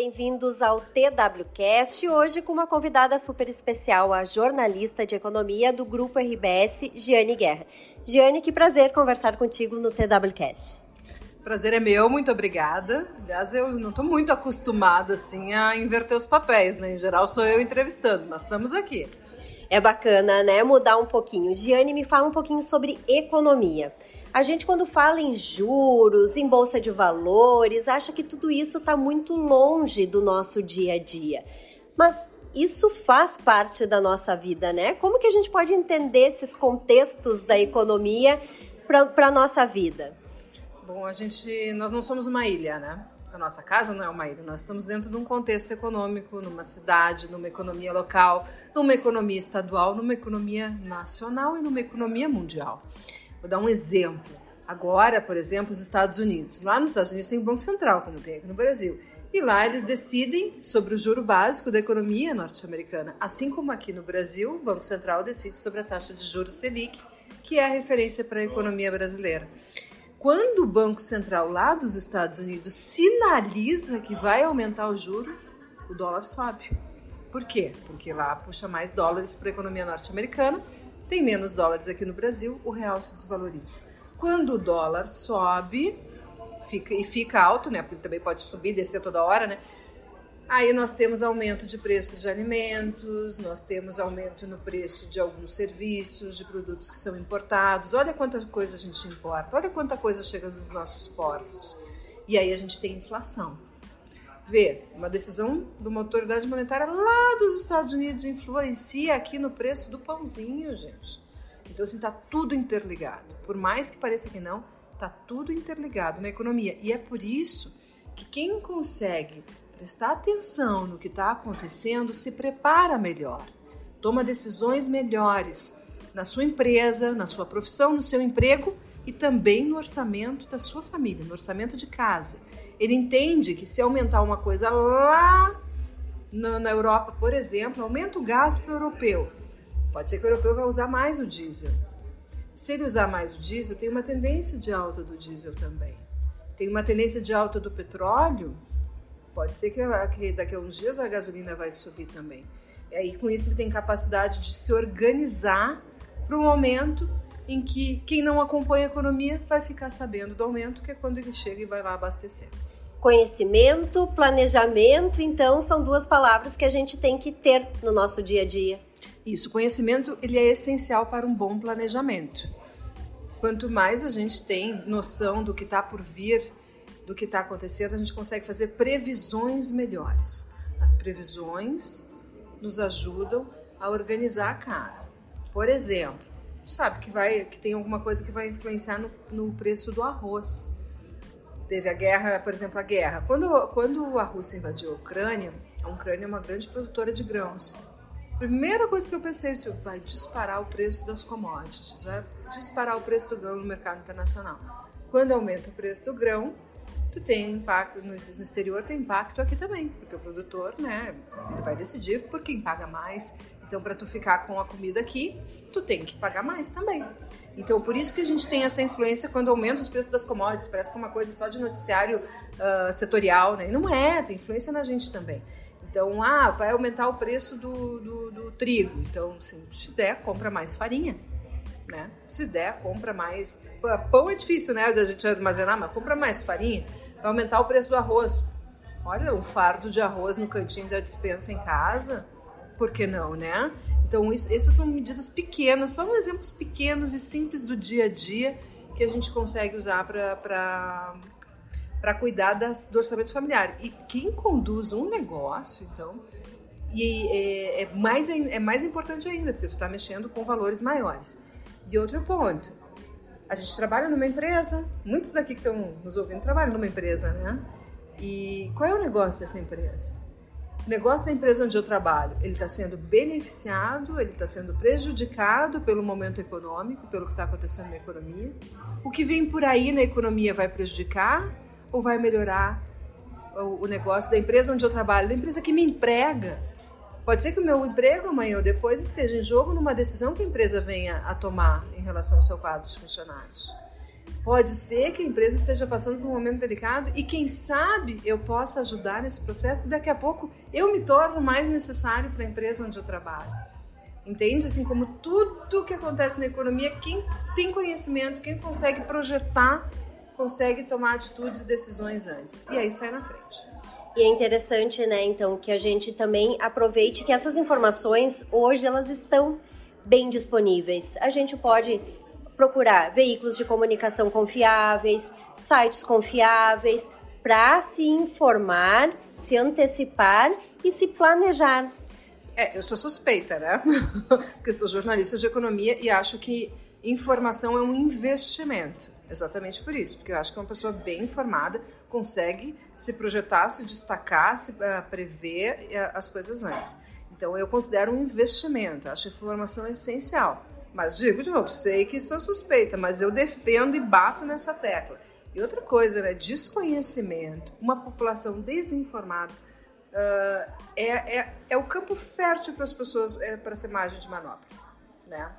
bem-vindos ao TWCast. Hoje com uma convidada super especial, a jornalista de economia do Grupo RBS, Giane Guerra. Giane, que prazer conversar contigo no TWCast. Prazer é meu, muito obrigada. Aliás, eu não estou muito acostumada assim a inverter os papéis, né? Em geral sou eu entrevistando, mas estamos aqui. É bacana, né? Mudar um pouquinho. Giane, me fala um pouquinho sobre economia. A gente, quando fala em juros, em bolsa de valores, acha que tudo isso está muito longe do nosso dia a dia. Mas isso faz parte da nossa vida, né? Como que a gente pode entender esses contextos da economia para a nossa vida? Bom, a gente, nós não somos uma ilha, né? A nossa casa não é uma ilha, nós estamos dentro de um contexto econômico, numa cidade, numa economia local, numa economia estadual, numa economia nacional e numa economia mundial. Vou dar um exemplo. Agora, por exemplo, os Estados Unidos. Lá nos Estados Unidos tem o Banco Central, como tem aqui no Brasil. E lá eles decidem sobre o juro básico da economia norte-americana. Assim como aqui no Brasil, o Banco Central decide sobre a taxa de juros Selic, que é a referência para a economia brasileira. Quando o Banco Central lá dos Estados Unidos sinaliza que vai aumentar o juro, o dólar sobe. Por quê? Porque lá puxa mais dólares para a economia norte-americana, tem menos dólares aqui no Brasil, o real se desvaloriza. Quando o dólar sobe fica, e fica alto, né? Porque também pode subir e descer toda hora, né? Aí nós temos aumento de preços de alimentos, nós temos aumento no preço de alguns serviços, de produtos que são importados. Olha quanta coisa a gente importa, olha quanta coisa chega nos nossos portos. E aí a gente tem inflação. Uma decisão de uma autoridade monetária lá dos Estados Unidos influencia aqui no preço do pãozinho, gente. Então, assim, tá tudo interligado. Por mais que pareça que não, tá tudo interligado na economia. E é por isso que quem consegue prestar atenção no que está acontecendo, se prepara melhor, toma decisões melhores na sua empresa, na sua profissão, no seu emprego e também no orçamento da sua família, no orçamento de casa. Ele entende que se aumentar uma coisa lá na Europa, por exemplo, aumenta o gás para o europeu. Pode ser que o europeu vai usar mais o diesel. Se ele usar mais o diesel, tem uma tendência de alta do diesel também. Tem uma tendência de alta do petróleo, Pode ser que, daqui a uns dias a gasolina vai subir também. E aí, com isso, ele tem capacidade de se organizar para o momento em que quem não acompanha a economia vai ficar sabendo do aumento, que é quando ele chega e vai lá abastecer. Conhecimento, planejamento, então, são duas palavras que a gente tem que ter no nosso dia a dia. Isso, conhecimento ele é essencial para um bom planejamento. Quanto mais a gente tem noção do que está por vir do que está acontecendo, a gente consegue fazer previsões melhores. As previsões nos ajudam a organizar a casa. Por exemplo, sabe que vai que tem alguma coisa que vai influenciar no, no preço do arroz. Teve a guerra, por exemplo, a guerra. Quando, quando a Rússia invadiu a Ucrânia, a Ucrânia é uma grande produtora de grãos. Primeira coisa que eu pensei, isso vai disparar o preço das commodities, vai disparar o preço do grão no mercado internacional. Quando aumenta o preço do grão, tu tem impacto no, exterior, tem impacto aqui também, porque o produtor, né, ele vai decidir por quem paga mais. Então, para tu ficar com a comida aqui, tu tem que pagar mais também. Então, por isso que a gente tem essa influência quando aumenta os preços das commodities. Parece que é uma coisa só de noticiário uh, setorial, né? E não é, tem influência na gente também. Então, ah, vai aumentar o preço do, do, do trigo. Então, assim, se der, compra mais farinha. Né? Se der, compra mais. Pão é difícil, né? Da gente armazenar, mas compra mais farinha. Vai aumentar o preço do arroz. Olha, um fardo de arroz no cantinho da dispensa em casa, por que não, né? Então, isso, essas são medidas pequenas, são exemplos pequenos e simples do dia a dia que a gente consegue usar para cuidar das, do orçamento familiar. E quem conduz um negócio, então, e é, é, mais, é mais importante ainda, porque tu está mexendo com valores maiores. De outro ponto, a gente trabalha numa empresa, muitos daqui que estão nos ouvindo trabalham numa empresa, né? E qual é o negócio dessa empresa? O negócio da empresa onde eu trabalho, ele está sendo beneficiado, ele está sendo prejudicado pelo momento econômico, pelo que está acontecendo na economia. O que vem por aí na economia vai prejudicar ou vai melhorar o, o negócio da empresa onde eu trabalho, da empresa que me emprega? Pode ser que o meu emprego amanhã ou depois esteja em jogo numa decisão que a empresa venha a tomar em relação ao seu quadro de funcionários. Pode ser que a empresa esteja passando por um momento delicado e quem sabe eu possa ajudar nesse processo daqui a pouco eu me torno mais necessário para a empresa onde eu trabalho. Entende? Assim como tudo que acontece na economia, quem tem conhecimento, quem consegue projetar, consegue tomar atitudes e decisões antes. E aí sai na frente. E é interessante, né, então, que a gente também aproveite que essas informações hoje elas estão bem disponíveis. A gente pode procurar veículos de comunicação confiáveis, sites confiáveis, para se informar, se antecipar e se planejar. É, eu sou suspeita, né? Porque sou jornalista de economia e acho que informação é um investimento. Exatamente por isso, porque eu acho que uma pessoa bem informada consegue se projetar, se destacar, se uh, prever uh, as coisas antes. Então eu considero um investimento, acho a informação essencial. Mas digo de novo, sei que sou suspeita, mas eu defendo e bato nessa tecla. E outra coisa, né? Desconhecimento, uma população desinformada uh, é, é, é o campo fértil para as pessoas é, para ser margem de manobra, né?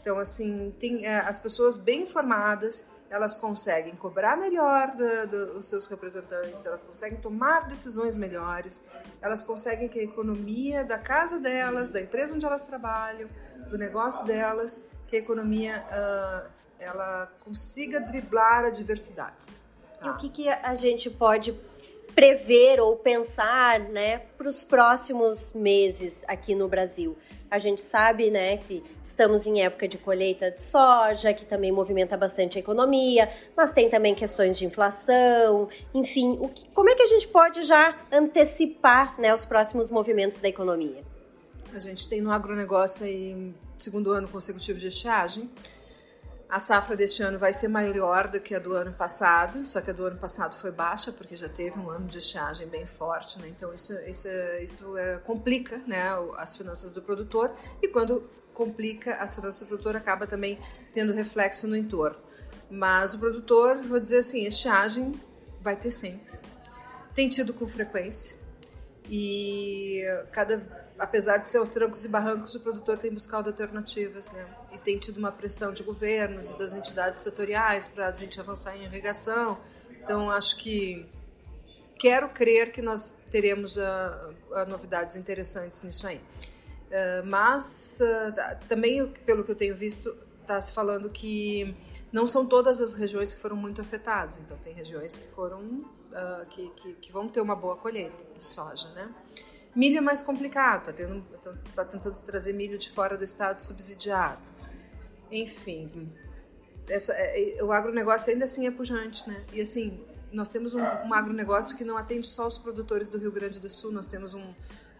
Então, assim, tem uh, as pessoas bem informadas, elas conseguem cobrar melhor dos seus representantes, elas conseguem tomar decisões melhores, elas conseguem que a economia da casa delas, da empresa onde elas trabalham, do negócio delas, que a economia uh, ela consiga driblar adversidades. Tá? E o que, que a gente pode prever ou pensar né, para os próximos meses aqui no Brasil? A gente sabe né, que estamos em época de colheita de soja, que também movimenta bastante a economia, mas tem também questões de inflação, enfim, o que, como é que a gente pode já antecipar né, os próximos movimentos da economia? A gente tem no agronegócio aí segundo ano consecutivo de estiagem. A safra deste ano vai ser maior do que a do ano passado, só que a do ano passado foi baixa, porque já teve um ano de estiagem bem forte, né? então isso, isso, isso é, complica né, as finanças do produtor, e quando complica as finanças do produtor, acaba também tendo reflexo no entorno. Mas o produtor, vou dizer assim, estiagem vai ter sempre. Tem tido com frequência, e cada apesar de ser aos trancos e barrancos, o produtor tem buscado alternativas, né? E tem tido uma pressão de governos e das entidades setoriais para a gente avançar em irrigação. Então, acho que quero crer que nós teremos uh, uh, novidades interessantes nisso aí. Uh, mas também, pelo que eu tenho visto, está se falando que não são todas as regiões que foram muito afetadas. Então, tem regiões que foram que, que, que vão ter uma boa colheita de soja, né? Milho é mais complicado, tá, tendo, tá tentando trazer milho de fora do estado subsidiado. Enfim, essa, é, é, o agronegócio ainda assim é pujante, né? E assim, nós temos um, um agronegócio que não atende só os produtores do Rio Grande do Sul, nós temos um,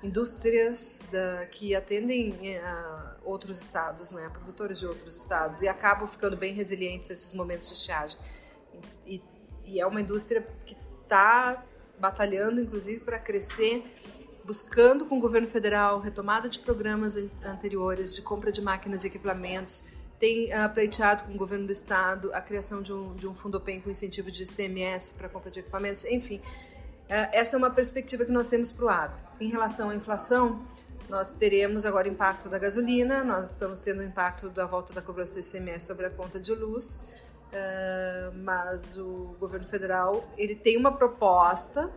indústrias da, que atendem uh, outros estados, né? Produtores de outros estados e acabam ficando bem resilientes a esses momentos de estiagem. E, e é uma indústria que está batalhando, inclusive, para crescer buscando com o governo federal retomada de programas anteriores de compra de máquinas e equipamentos, tem uh, pleiteado com o governo do estado a criação de um, de um fundo PEN com incentivo de CMS para compra de equipamentos, enfim. Uh, essa é uma perspectiva que nós temos para o agro. Em relação à inflação, nós teremos agora impacto da gasolina, nós estamos tendo o impacto da volta da cobrança do ICMS sobre a conta de luz, uh, mas o governo federal ele tem uma proposta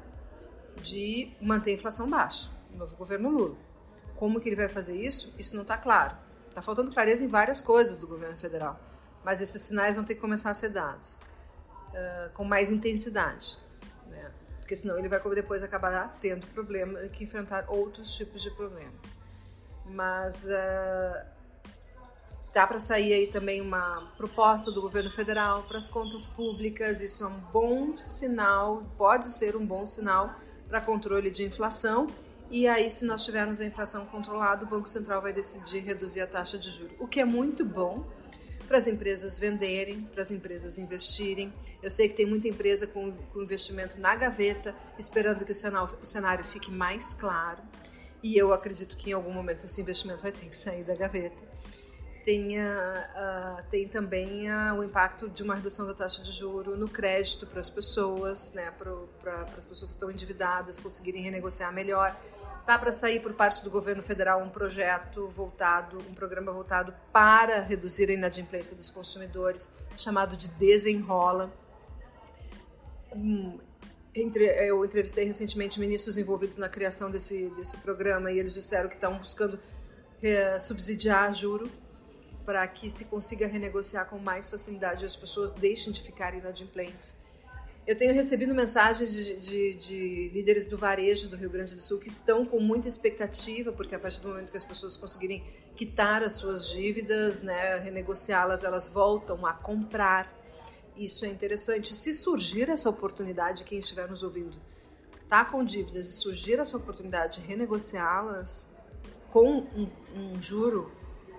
de manter a inflação baixa, o novo governo Lula. Como que ele vai fazer isso? Isso não está claro. Está faltando clareza em várias coisas do governo federal, mas esses sinais vão ter que começar a ser dados uh, com mais intensidade, né? porque senão ele vai depois acabar tendo problema que enfrentar outros tipos de problema. Mas uh, Dá para sair aí também uma proposta do governo federal para as contas públicas. Isso é um bom sinal, pode ser um bom sinal para controle de inflação. E aí, se nós tivermos a inflação controlada, o Banco Central vai decidir reduzir a taxa de juros, o que é muito bom para as empresas venderem, para as empresas investirem. Eu sei que tem muita empresa com, com investimento na gaveta, esperando que o cenário, o cenário fique mais claro. E eu acredito que em algum momento esse investimento vai ter que sair da gaveta tem, uh, tem também uh, o impacto de uma redução da taxa de juro no crédito para as pessoas, né, para as pessoas que estão endividadas conseguirem renegociar melhor. Tá para sair por parte do governo federal um projeto voltado, um programa voltado para reduzir a inadimplência dos consumidores, chamado de Desenrola. Hum, entre, eu entrevistei recentemente ministros envolvidos na criação desse, desse programa e eles disseram que estão buscando é, subsidiar juro para que se consiga renegociar com mais facilidade e as pessoas deixem de ficar inadimplentes. Eu tenho recebido mensagens de, de, de, líderes do varejo do Rio Grande do Sul que estão com muita expectativa, porque a partir do momento que as pessoas conseguirem quitar as suas dívidas, né, renegociá-las, elas voltam a comprar. Isso é interessante. Se surgir essa oportunidade, quem estiver nos ouvindo está com dívidas e surgir essa oportunidade de renegociá-las com um, um juro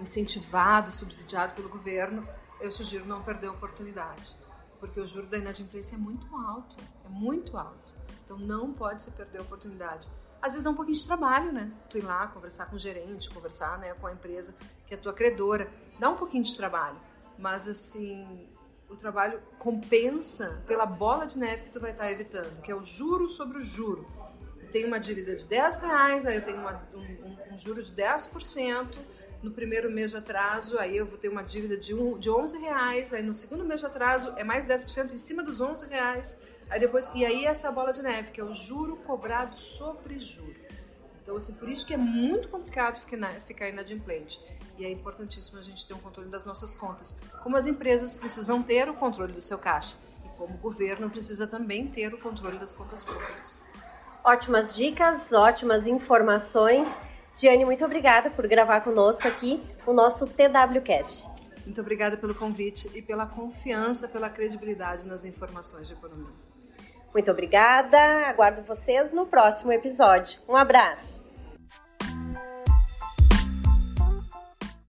incentivado, subsidiado pelo governo, eu sugiro não perder a oportunidade porque o juro da inadimplência é muito alto, é muito alto. Então não pode se perder a oportunidade. Às vezes dá um pouquinho de trabalho, né? Tu ir lá conversar com o gerente, conversar né, com a empresa que é tua credora, dá um pouquinho de trabalho. Mas assim, o trabalho compensa pela bola de neve que tu vai estar evitando, que é o juro sobre o juro. Eu tenho uma dívida de 10 reais, aí eu tenho uma, um, um, um juro de 10%, no primeiro mês de atraso, aí eu vou ter uma dívida de, um, de 11 reais, aí no segundo mês de atraso é mais 10% em cima dos 11 reais, aí depois, e aí essa bola de neve, que é o juro cobrado sobre juro. Então, assim, por isso que é muito complicado ficar inadimplente. E é importantíssimo a gente ter um controle das nossas contas. Como as empresas precisam ter o controle do seu caixa. E como o governo precisa também ter o controle das contas públicas. Ótimas dicas, ótimas informações. Giane, muito obrigada por gravar conosco aqui o nosso TWCast. Muito obrigada pelo convite e pela confiança, pela credibilidade nas informações de economia. Muito obrigada. Aguardo vocês no próximo episódio. Um abraço.